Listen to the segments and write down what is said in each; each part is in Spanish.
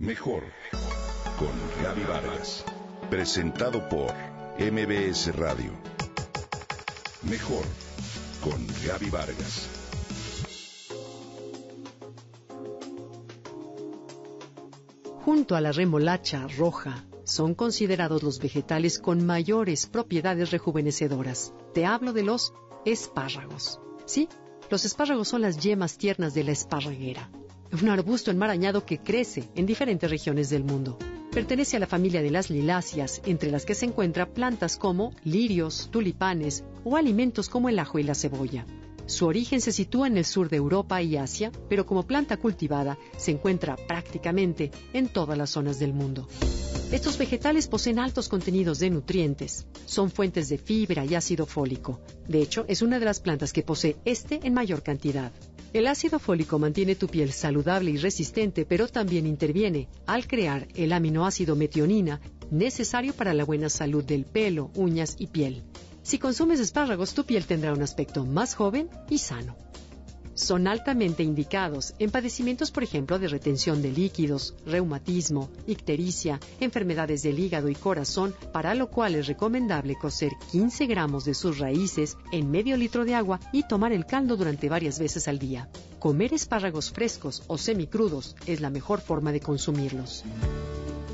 Mejor con Gaby Vargas. Presentado por MBS Radio. Mejor con Gaby Vargas. Junto a la remolacha roja, son considerados los vegetales con mayores propiedades rejuvenecedoras. Te hablo de los espárragos. Sí, los espárragos son las yemas tiernas de la esparraguera, un arbusto enmarañado que crece en diferentes regiones del mundo. Pertenece a la familia de las liláceas, entre las que se encuentran plantas como lirios, tulipanes o alimentos como el ajo y la cebolla. Su origen se sitúa en el sur de Europa y Asia, pero como planta cultivada se encuentra prácticamente en todas las zonas del mundo. Estos vegetales poseen altos contenidos de nutrientes. Son fuentes de fibra y ácido fólico. De hecho, es una de las plantas que posee este en mayor cantidad. El ácido fólico mantiene tu piel saludable y resistente, pero también interviene al crear el aminoácido metionina necesario para la buena salud del pelo, uñas y piel. Si consumes espárragos, tu piel tendrá un aspecto más joven y sano son altamente indicados en padecimientos, por ejemplo, de retención de líquidos, reumatismo, ictericia, enfermedades del hígado y corazón, para lo cual es recomendable cocer 15 gramos de sus raíces en medio litro de agua y tomar el caldo durante varias veces al día. Comer espárragos frescos o semicrudos es la mejor forma de consumirlos.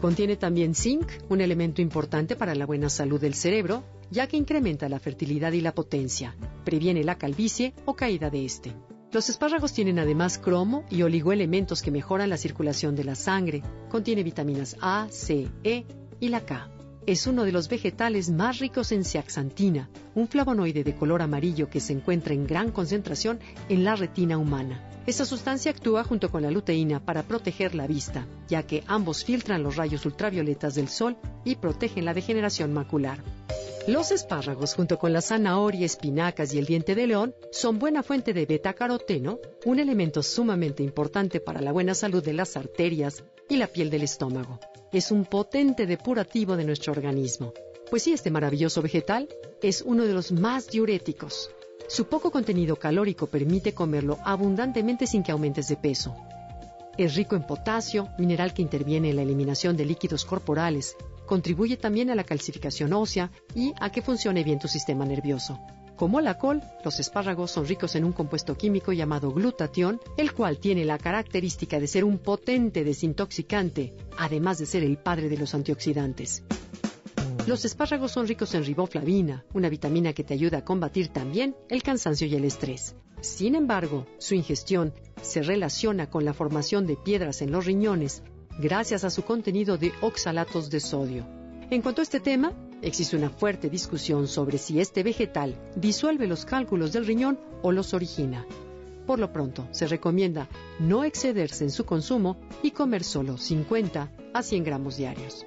Contiene también zinc, un elemento importante para la buena salud del cerebro, ya que incrementa la fertilidad y la potencia, previene la calvicie o caída de este. Los espárragos tienen además cromo y oligoelementos que mejoran la circulación de la sangre. Contiene vitaminas A, C, E y la K. Es uno de los vegetales más ricos en zeaxantina, un flavonoide de color amarillo que se encuentra en gran concentración en la retina humana. Esta sustancia actúa junto con la luteína para proteger la vista, ya que ambos filtran los rayos ultravioletas del sol y protegen la degeneración macular. Los espárragos, junto con la zanahoria, espinacas y el diente de león, son buena fuente de beta-caroteno, un elemento sumamente importante para la buena salud de las arterias y la piel del estómago. Es un potente depurativo de nuestro organismo. Pues sí, este maravilloso vegetal es uno de los más diuréticos. Su poco contenido calórico permite comerlo abundantemente sin que aumentes de peso. Es rico en potasio, mineral que interviene en la eliminación de líquidos corporales, contribuye también a la calcificación ósea y a que funcione bien tu sistema nervioso. Como la col, los espárragos son ricos en un compuesto químico llamado glutatión, el cual tiene la característica de ser un potente desintoxicante, además de ser el padre de los antioxidantes. Los espárragos son ricos en riboflavina, una vitamina que te ayuda a combatir también el cansancio y el estrés. Sin embargo, su ingestión se relaciona con la formación de piedras en los riñones gracias a su contenido de oxalatos de sodio. En cuanto a este tema, existe una fuerte discusión sobre si este vegetal disuelve los cálculos del riñón o los origina. Por lo pronto, se recomienda no excederse en su consumo y comer solo 50 a 100 gramos diarios.